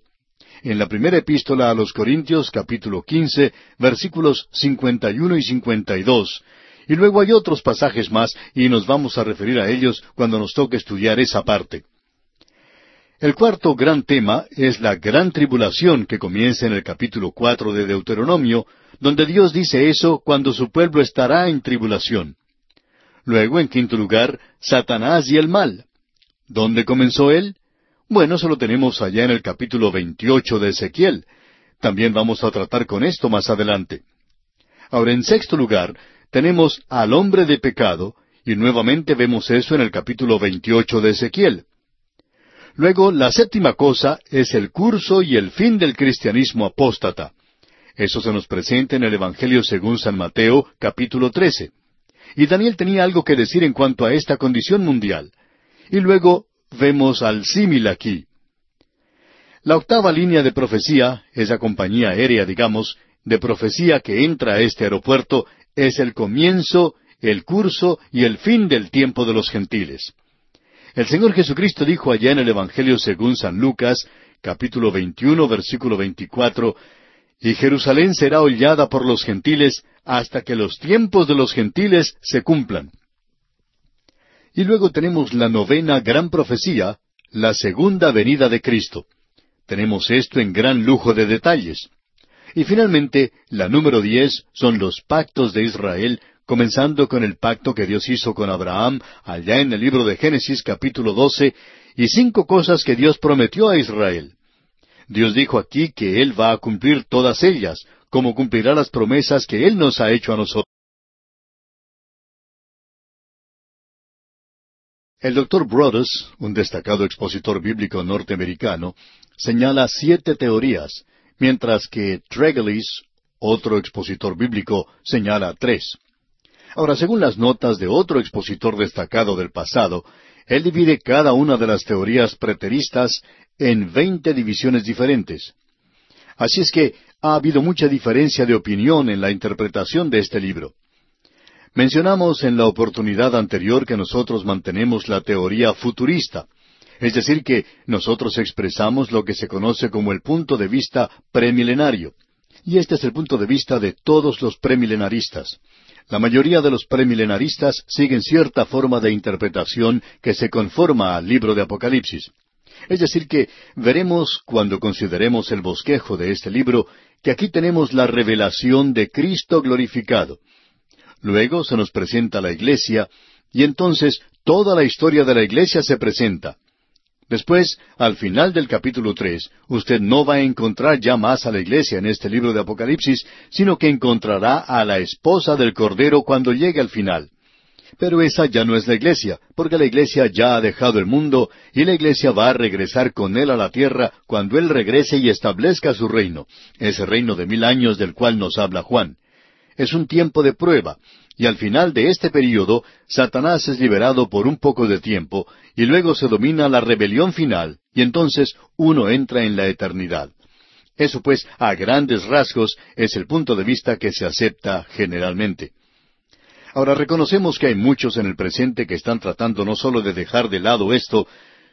en la primera epístola a los Corintios capítulo quince versículos cincuenta y uno y cincuenta y dos. Y luego hay otros pasajes más y nos vamos a referir a ellos cuando nos toque estudiar esa parte. El cuarto gran tema es la gran tribulación que comienza en el capítulo cuatro de Deuteronomio, donde Dios dice eso cuando su pueblo estará en tribulación. Luego, en quinto lugar, Satanás y el mal. ¿Dónde comenzó él? Bueno, eso lo tenemos allá en el capítulo 28 de Ezequiel. También vamos a tratar con esto más adelante. Ahora, en sexto lugar, tenemos al hombre de pecado, y nuevamente vemos eso en el capítulo 28 de Ezequiel. Luego, la séptima cosa es el curso y el fin del cristianismo apóstata. Eso se nos presenta en el Evangelio según San Mateo, capítulo 13. Y Daniel tenía algo que decir en cuanto a esta condición mundial. Y luego vemos al símil aquí. La octava línea de profecía, esa compañía aérea, digamos, de profecía que entra a este aeropuerto, es el comienzo, el curso y el fin del tiempo de los gentiles. El Señor Jesucristo dijo allá en el Evangelio según San Lucas, capítulo 21, versículo 24, y Jerusalén será hollada por los gentiles hasta que los tiempos de los gentiles se cumplan. Y luego tenemos la novena gran profecía, la segunda venida de Cristo. Tenemos esto en gran lujo de detalles. Y finalmente, la número diez son los pactos de Israel, comenzando con el pacto que Dios hizo con Abraham allá en el libro de Génesis capítulo doce, y cinco cosas que Dios prometió a Israel. Dios dijo aquí que Él va a cumplir todas ellas, como cumplirá las promesas que Él nos ha hecho a nosotros. El doctor Brothers, un destacado expositor bíblico norteamericano, señala siete teorías, mientras que Tregelis, otro expositor bíblico, señala tres. Ahora, según las notas de otro expositor destacado del pasado, él divide cada una de las teorías preteristas en veinte divisiones diferentes. Así es que ha habido mucha diferencia de opinión en la interpretación de este libro. Mencionamos en la oportunidad anterior que nosotros mantenemos la teoría futurista, es decir, que nosotros expresamos lo que se conoce como el punto de vista premilenario. Y este es el punto de vista de todos los premilenaristas. La mayoría de los premilenaristas siguen cierta forma de interpretación que se conforma al libro de Apocalipsis. Es decir, que veremos cuando consideremos el bosquejo de este libro que aquí tenemos la revelación de Cristo glorificado. Luego se nos presenta la iglesia y entonces toda la historia de la iglesia se presenta. Después, al final del capítulo tres, usted no va a encontrar ya más a la iglesia en este libro de Apocalipsis, sino que encontrará a la esposa del Cordero cuando llegue al final. Pero esa ya no es la iglesia, porque la iglesia ya ha dejado el mundo y la iglesia va a regresar con él a la tierra cuando él regrese y establezca su reino, ese reino de mil años del cual nos habla Juan. Es un tiempo de prueba, y al final de este período, Satanás es liberado por un poco de tiempo, y luego se domina la rebelión final, y entonces uno entra en la eternidad. Eso pues, a grandes rasgos, es el punto de vista que se acepta generalmente. Ahora reconocemos que hay muchos en el presente que están tratando no solo de dejar de lado esto,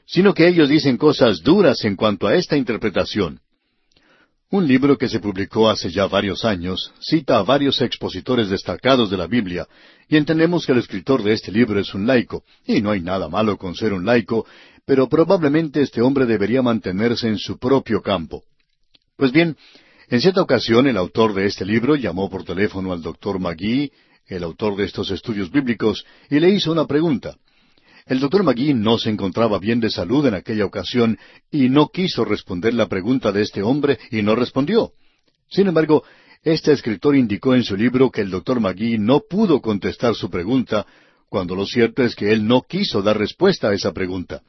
sino que ellos dicen cosas duras en cuanto a esta interpretación. Un libro que se publicó hace ya varios años cita a varios expositores destacados de la Biblia, y entendemos que el escritor de este libro es un laico, y no hay nada malo con ser un laico, pero probablemente este hombre debería mantenerse en su propio campo. Pues bien, en cierta ocasión el autor de este libro llamó por teléfono al doctor Magui, el autor de estos estudios bíblicos, y le hizo una pregunta. El doctor Magui no se encontraba bien de salud en aquella ocasión y no quiso responder la pregunta de este hombre y no respondió. Sin embargo, este escritor indicó en su libro que el doctor Magui no pudo contestar su pregunta, cuando lo cierto es que él no quiso dar respuesta a esa pregunta.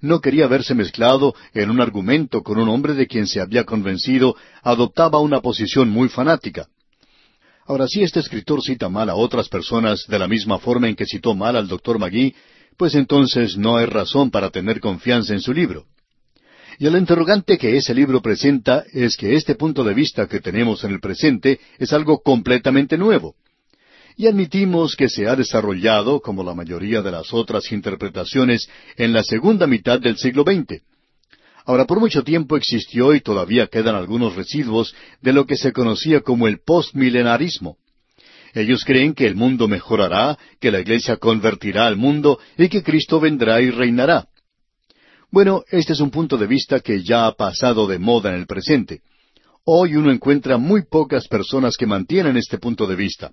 No quería verse mezclado en un argumento con un hombre de quien se había convencido adoptaba una posición muy fanática. Ahora, si este escritor cita mal a otras personas de la misma forma en que citó mal al doctor Magui, pues entonces no hay razón para tener confianza en su libro. Y el interrogante que ese libro presenta es que este punto de vista que tenemos en el presente es algo completamente nuevo. Y admitimos que se ha desarrollado, como la mayoría de las otras interpretaciones, en la segunda mitad del siglo XX. Ahora, por mucho tiempo existió y todavía quedan algunos residuos de lo que se conocía como el postmilenarismo. Ellos creen que el mundo mejorará, que la iglesia convertirá al mundo y que Cristo vendrá y reinará. Bueno, este es un punto de vista que ya ha pasado de moda en el presente. Hoy uno encuentra muy pocas personas que mantienen este punto de vista.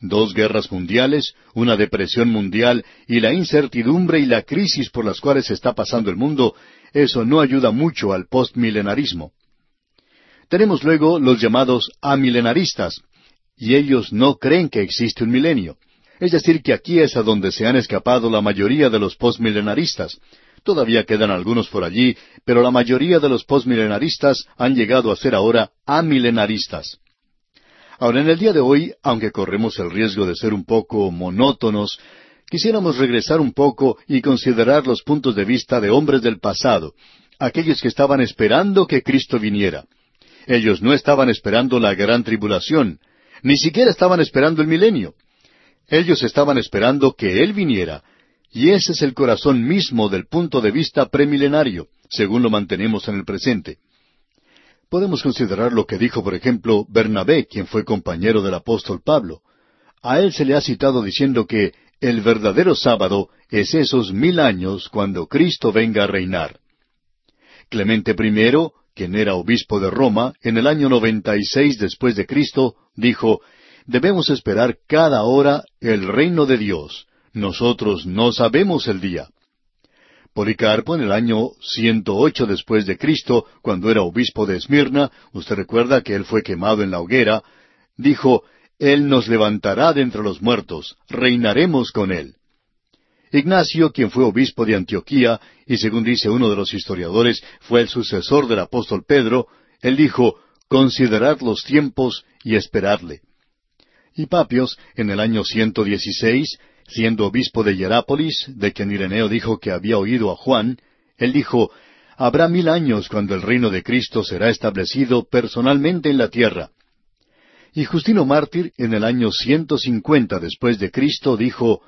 Dos guerras mundiales, una depresión mundial y la incertidumbre y la crisis por las cuales está pasando el mundo, eso no ayuda mucho al postmilenarismo. Tenemos luego los llamados amilenaristas, y ellos no creen que existe un milenio. Es decir, que aquí es a donde se han escapado la mayoría de los postmilenaristas. Todavía quedan algunos por allí, pero la mayoría de los postmilenaristas han llegado a ser ahora amilenaristas. Ahora, en el día de hoy, aunque corremos el riesgo de ser un poco monótonos, quisiéramos regresar un poco y considerar los puntos de vista de hombres del pasado, aquellos que estaban esperando que Cristo viniera. Ellos no estaban esperando la gran tribulación, ni siquiera estaban esperando el milenio. Ellos estaban esperando que Él viniera, y ese es el corazón mismo del punto de vista premilenario, según lo mantenemos en el presente. Podemos considerar lo que dijo, por ejemplo, Bernabé, quien fue compañero del apóstol Pablo. A él se le ha citado diciendo que el verdadero sábado es esos mil años cuando Cristo venga a reinar. Clemente I, quien era obispo de Roma, en el año noventa y seis después de Cristo, dijo, debemos esperar cada hora el reino de Dios. Nosotros no sabemos el día. Policarpo en el año 108 después de Cristo, cuando era obispo de Esmirna, usted recuerda que él fue quemado en la hoguera, dijo, Él nos levantará de entre los muertos, reinaremos con Él. Ignacio, quien fue obispo de Antioquía, y según dice uno de los historiadores, fue el sucesor del apóstol Pedro, él dijo, Considerad los tiempos y esperadle. Y Papios, en el año 116, siendo obispo de Hierápolis, de quien Ireneo dijo que había oído a Juan, él dijo, Habrá mil años cuando el reino de Cristo será establecido personalmente en la tierra. Y Justino Mártir, en el año ciento cincuenta después de Cristo, dijo,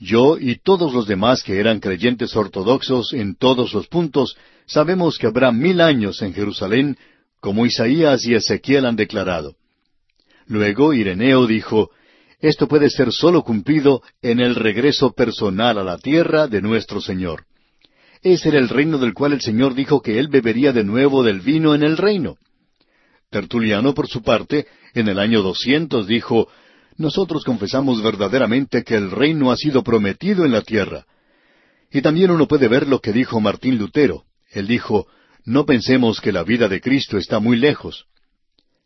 Yo y todos los demás que eran creyentes ortodoxos en todos los puntos, sabemos que habrá mil años en Jerusalén, como Isaías y Ezequiel han declarado. Luego Ireneo dijo, esto puede ser sólo cumplido en el regreso personal a la tierra de nuestro Señor. Ese era el reino del cual el Señor dijo que Él bebería de nuevo del vino en el reino. Tertuliano, por su parte, en el año doscientos dijo, Nosotros confesamos verdaderamente que el reino ha sido prometido en la tierra. Y también uno puede ver lo que dijo Martín Lutero. Él dijo, No pensemos que la vida de Cristo está muy lejos.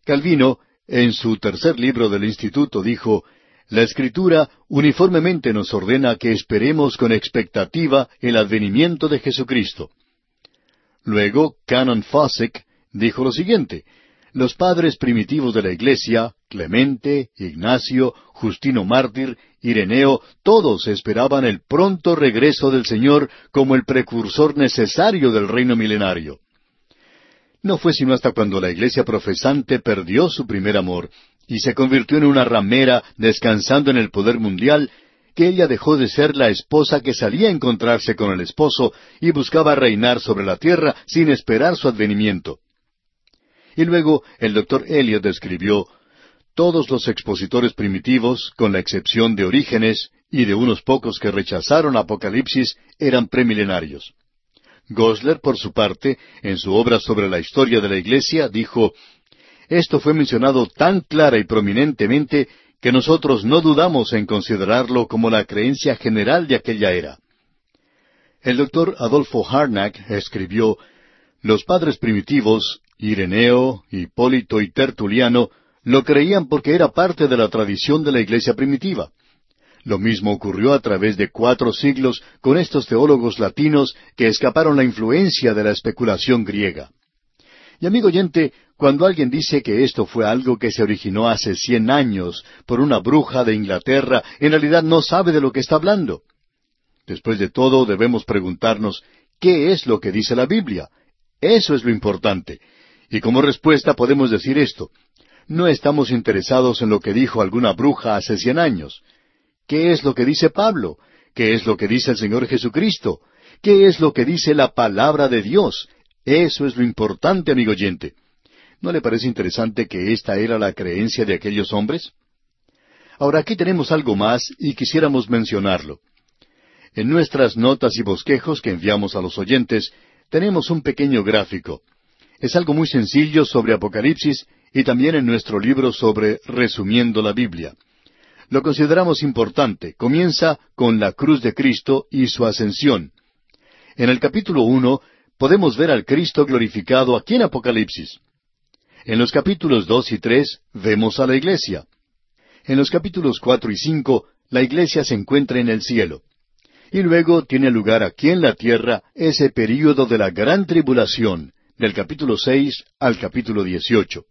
Calvino, en su tercer libro del Instituto, dijo, la Escritura uniformemente nos ordena que esperemos con expectativa el advenimiento de Jesucristo. Luego, Canon Fossek dijo lo siguiente, los padres primitivos de la Iglesia, Clemente, Ignacio, Justino Mártir, Ireneo, todos esperaban el pronto regreso del Señor como el precursor necesario del reino milenario. No fue sino hasta cuando la Iglesia profesante perdió su primer amor y se convirtió en una ramera descansando en el poder mundial, que ella dejó de ser la esposa que salía a encontrarse con el esposo y buscaba reinar sobre la tierra sin esperar su advenimiento. Y luego el doctor Eliot escribió, todos los expositores primitivos, con la excepción de Orígenes y de unos pocos que rechazaron Apocalipsis, eran premilenarios. Gosler, por su parte, en su obra sobre la historia de la Iglesia, dijo, esto fue mencionado tan clara y prominentemente que nosotros no dudamos en considerarlo como la creencia general de aquella era. El doctor Adolfo Harnack escribió, Los padres primitivos, Ireneo, Hipólito y Tertuliano, lo creían porque era parte de la tradición de la iglesia primitiva. Lo mismo ocurrió a través de cuatro siglos con estos teólogos latinos que escaparon la influencia de la especulación griega. Y amigo oyente, cuando alguien dice que esto fue algo que se originó hace cien años por una bruja de Inglaterra, en realidad no sabe de lo que está hablando. Después de todo, debemos preguntarnos, ¿qué es lo que dice la Biblia? Eso es lo importante. Y como respuesta podemos decir esto. No estamos interesados en lo que dijo alguna bruja hace cien años. ¿Qué es lo que dice Pablo? ¿Qué es lo que dice el Señor Jesucristo? ¿Qué es lo que dice la palabra de Dios? Eso es lo importante, amigo oyente. ¿No le parece interesante que esta era la creencia de aquellos hombres? Ahora aquí tenemos algo más y quisiéramos mencionarlo. En nuestras notas y bosquejos que enviamos a los oyentes tenemos un pequeño gráfico. Es algo muy sencillo sobre Apocalipsis y también en nuestro libro sobre Resumiendo la Biblia. Lo consideramos importante. Comienza con la cruz de Cristo y su ascensión. En el capítulo uno podemos ver al Cristo glorificado aquí en Apocalipsis. En los capítulos dos y tres vemos a la iglesia. En los capítulos cuatro y cinco la iglesia se encuentra en el cielo. Y luego tiene lugar aquí en la tierra ese período de la gran tribulación, del capítulo seis al capítulo dieciocho.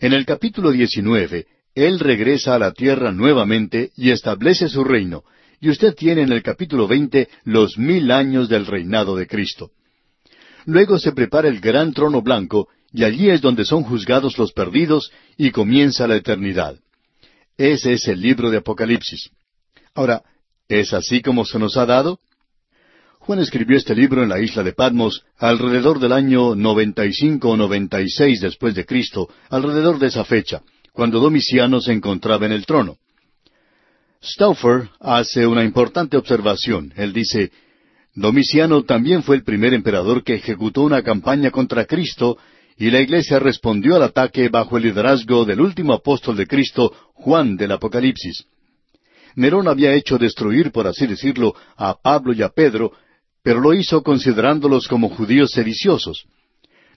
En el capítulo 19, Él regresa a la tierra nuevamente y establece su reino, y usted tiene en el capítulo 20 los mil años del reinado de Cristo. Luego se prepara el gran trono blanco, y allí es donde son juzgados los perdidos y comienza la eternidad. Ese es el libro de Apocalipsis. Ahora, ¿es así como se nos ha dado? Juan escribió este libro en la isla de Patmos alrededor del año 95 o 96 después de Cristo, alrededor de esa fecha, cuando Domiciano se encontraba en el trono. Stauffer hace una importante observación. Él dice, Domiciano también fue el primer emperador que ejecutó una campaña contra Cristo y la iglesia respondió al ataque bajo el liderazgo del último apóstol de Cristo, Juan del Apocalipsis. Nerón había hecho destruir, por así decirlo, a Pablo y a Pedro, pero lo hizo considerándolos como judíos sediciosos.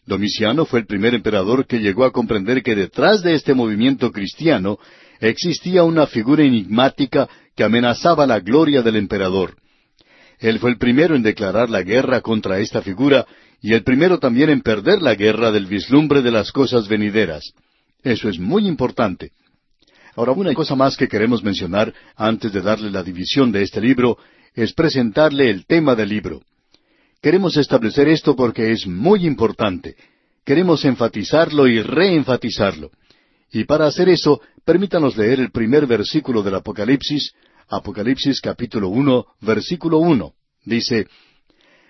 Domiciano fue el primer emperador que llegó a comprender que detrás de este movimiento cristiano existía una figura enigmática que amenazaba la gloria del emperador. Él fue el primero en declarar la guerra contra esta figura y el primero también en perder la guerra del vislumbre de las cosas venideras. Eso es muy importante. Ahora, una cosa más que queremos mencionar antes de darle la división de este libro es presentarle el tema del libro. Queremos establecer esto porque es muy importante. Queremos enfatizarlo y reenfatizarlo. Y para hacer eso, permítanos leer el primer versículo del Apocalipsis, Apocalipsis capítulo uno, versículo uno. Dice,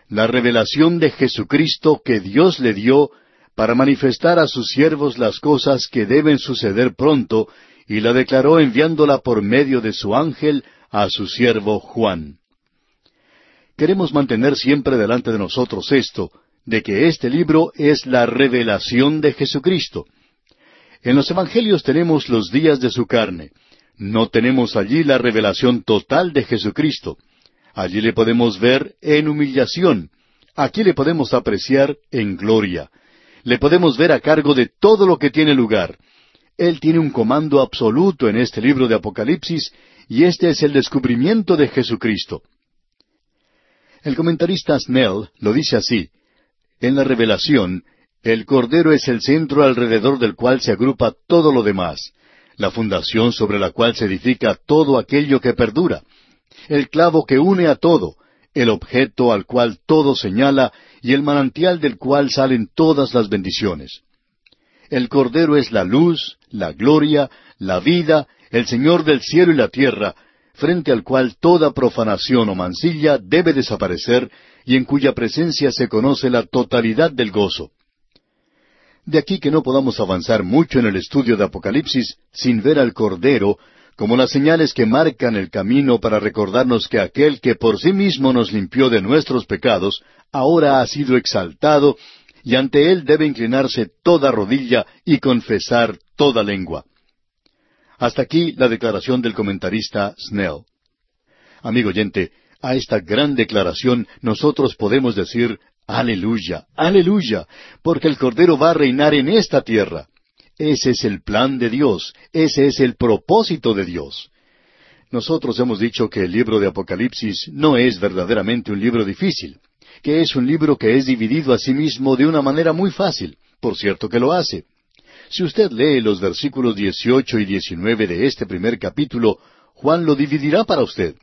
La revelación de Jesucristo que Dios le dio para manifestar a sus siervos las cosas que deben suceder pronto, y la declaró enviándola por medio de su ángel a su siervo Juan. Queremos mantener siempre delante de nosotros esto, de que este libro es la revelación de Jesucristo. En los Evangelios tenemos los días de su carne. No tenemos allí la revelación total de Jesucristo. Allí le podemos ver en humillación. Aquí le podemos apreciar en gloria. Le podemos ver a cargo de todo lo que tiene lugar. Él tiene un comando absoluto en este libro de Apocalipsis y este es el descubrimiento de Jesucristo. El comentarista Snell lo dice así. En la revelación, el Cordero es el centro alrededor del cual se agrupa todo lo demás, la fundación sobre la cual se edifica todo aquello que perdura, el clavo que une a todo, el objeto al cual todo señala y el manantial del cual salen todas las bendiciones. El Cordero es la luz, la gloria, la vida, el Señor del cielo y la tierra, frente al cual toda profanación o mancilla debe desaparecer y en cuya presencia se conoce la totalidad del gozo. De aquí que no podamos avanzar mucho en el estudio de Apocalipsis sin ver al Cordero como las señales que marcan el camino para recordarnos que aquel que por sí mismo nos limpió de nuestros pecados, ahora ha sido exaltado, y ante él debe inclinarse toda rodilla y confesar toda lengua. Hasta aquí la declaración del comentarista Snell. Amigo oyente, a esta gran declaración nosotros podemos decir Aleluya, aleluya, porque el Cordero va a reinar en esta tierra. Ese es el plan de Dios, ese es el propósito de Dios. Nosotros hemos dicho que el libro de Apocalipsis no es verdaderamente un libro difícil, que es un libro que es dividido a sí mismo de una manera muy fácil. Por cierto que lo hace. Si usted lee los versículos 18 y 19 de este primer capítulo, Juan lo dividirá para usted.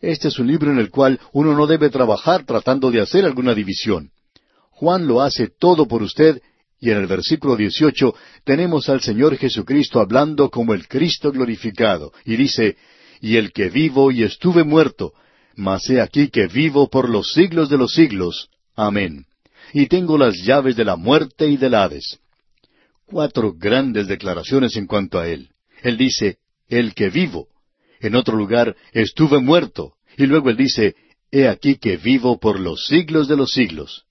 Este es un libro en el cual uno no debe trabajar tratando de hacer alguna división. Juan lo hace todo por usted y en el versículo 18 tenemos al Señor Jesucristo hablando como el Cristo glorificado y dice, y el que vivo y estuve muerto, mas he aquí que vivo por los siglos de los siglos. Amén. Y tengo las llaves de la muerte y del Hades cuatro grandes declaraciones en cuanto a él. Él dice, el que vivo. En otro lugar, estuve muerto. Y luego él dice, he aquí que vivo por los siglos de los siglos.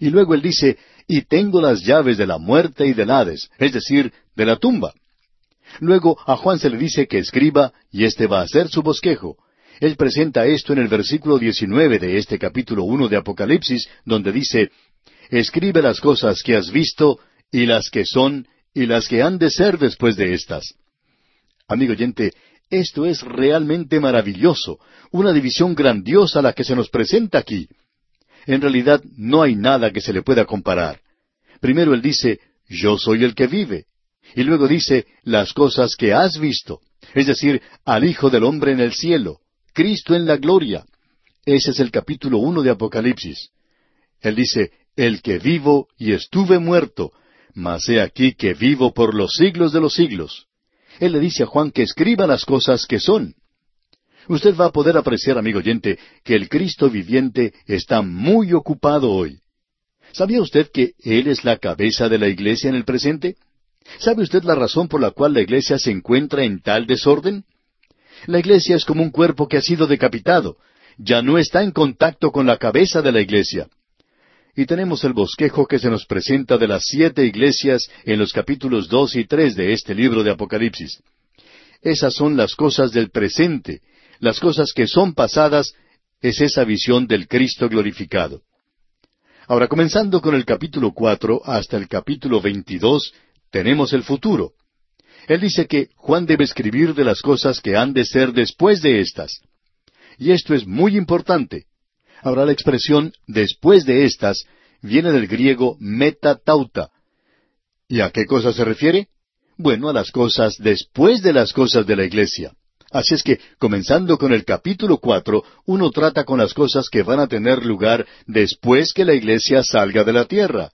Y luego él dice, y tengo las llaves de la muerte y del Hades, es decir, de la tumba. Luego a Juan se le dice que escriba, y este va a ser su bosquejo. Él presenta esto en el versículo 19 de este capítulo uno de Apocalipsis, donde dice, Escribe las cosas que has visto, y las que son, y las que han de ser después de éstas. Amigo oyente, esto es realmente maravilloso, una división grandiosa la que se nos presenta aquí. En realidad no hay nada que se le pueda comparar. Primero él dice, yo soy el que vive. Y luego dice, las cosas que has visto, es decir, al Hijo del Hombre en el cielo, Cristo en la gloria. Ese es el capítulo uno de Apocalipsis. Él dice, el que vivo y estuve muerto, mas he aquí que vivo por los siglos de los siglos. Él le dice a Juan que escriba las cosas que son. Usted va a poder apreciar, amigo oyente, que el Cristo viviente está muy ocupado hoy. ¿Sabía usted que Él es la cabeza de la iglesia en el presente? ¿Sabe usted la razón por la cual la iglesia se encuentra en tal desorden? La iglesia es como un cuerpo que ha sido decapitado. Ya no está en contacto con la cabeza de la iglesia. Y tenemos el bosquejo que se nos presenta de las siete iglesias en los capítulos dos y tres de este libro de Apocalipsis. Esas son las cosas del presente, las cosas que son pasadas, es esa visión del Cristo glorificado. Ahora, comenzando con el capítulo cuatro hasta el capítulo veintidós, tenemos el futuro. Él dice que Juan debe escribir de las cosas que han de ser después de estas. Y esto es muy importante. Ahora la expresión después de estas viene del griego metatauta. ¿Y a qué cosa se refiere? Bueno, a las cosas después de las cosas de la iglesia. Así es que, comenzando con el capítulo cuatro, uno trata con las cosas que van a tener lugar después que la iglesia salga de la tierra.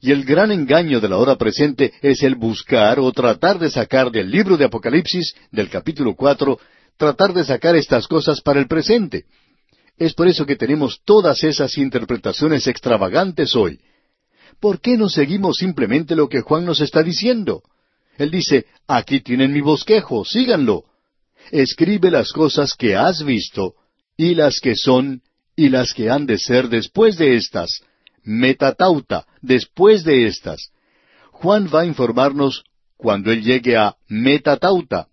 Y el gran engaño de la hora presente es el buscar o tratar de sacar del libro de Apocalipsis, del capítulo cuatro, tratar de sacar estas cosas para el presente. Es por eso que tenemos todas esas interpretaciones extravagantes hoy. ¿Por qué no seguimos simplemente lo que Juan nos está diciendo? Él dice, aquí tienen mi bosquejo, síganlo. Escribe las cosas que has visto, y las que son, y las que han de ser después de estas. Metatauta, después de estas. Juan va a informarnos cuando él llegue a Metatauta.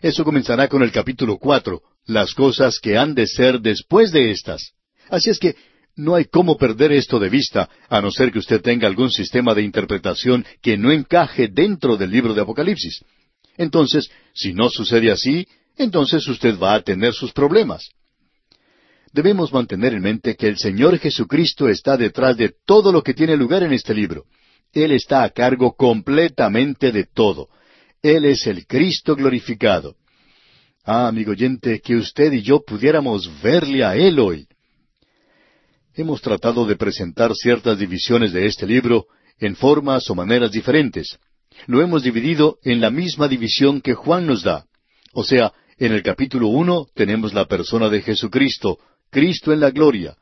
Eso comenzará con el capítulo cuatro, las cosas que han de ser después de estas. Así es que no hay cómo perder esto de vista, a no ser que usted tenga algún sistema de interpretación que no encaje dentro del libro de Apocalipsis. Entonces, si no sucede así, entonces usted va a tener sus problemas. Debemos mantener en mente que el Señor Jesucristo está detrás de todo lo que tiene lugar en este libro. Él está a cargo completamente de todo. Él es el Cristo glorificado. Ah, amigo oyente, que usted y yo pudiéramos verle a Él hoy. Hemos tratado de presentar ciertas divisiones de este libro en formas o maneras diferentes. Lo hemos dividido en la misma división que Juan nos da. O sea, en el capítulo uno tenemos la persona de Jesucristo, Cristo en la gloria.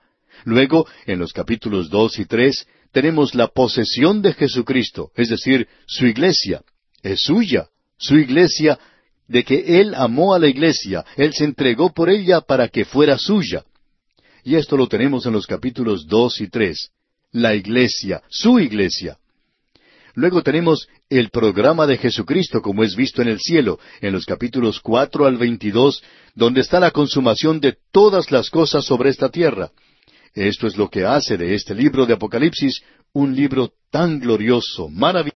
Luego, en los capítulos dos y tres, tenemos la posesión de Jesucristo, es decir, su iglesia. Es suya. Su iglesia de que Él amó a la iglesia, Él se entregó por ella para que fuera suya. Y esto lo tenemos en los capítulos dos y tres. La iglesia, su iglesia. Luego tenemos el programa de Jesucristo como es visto en el cielo, en los capítulos cuatro al veintidós, donde está la consumación de todas las cosas sobre esta tierra. Esto es lo que hace de este libro de Apocalipsis un libro tan glorioso, maravilloso.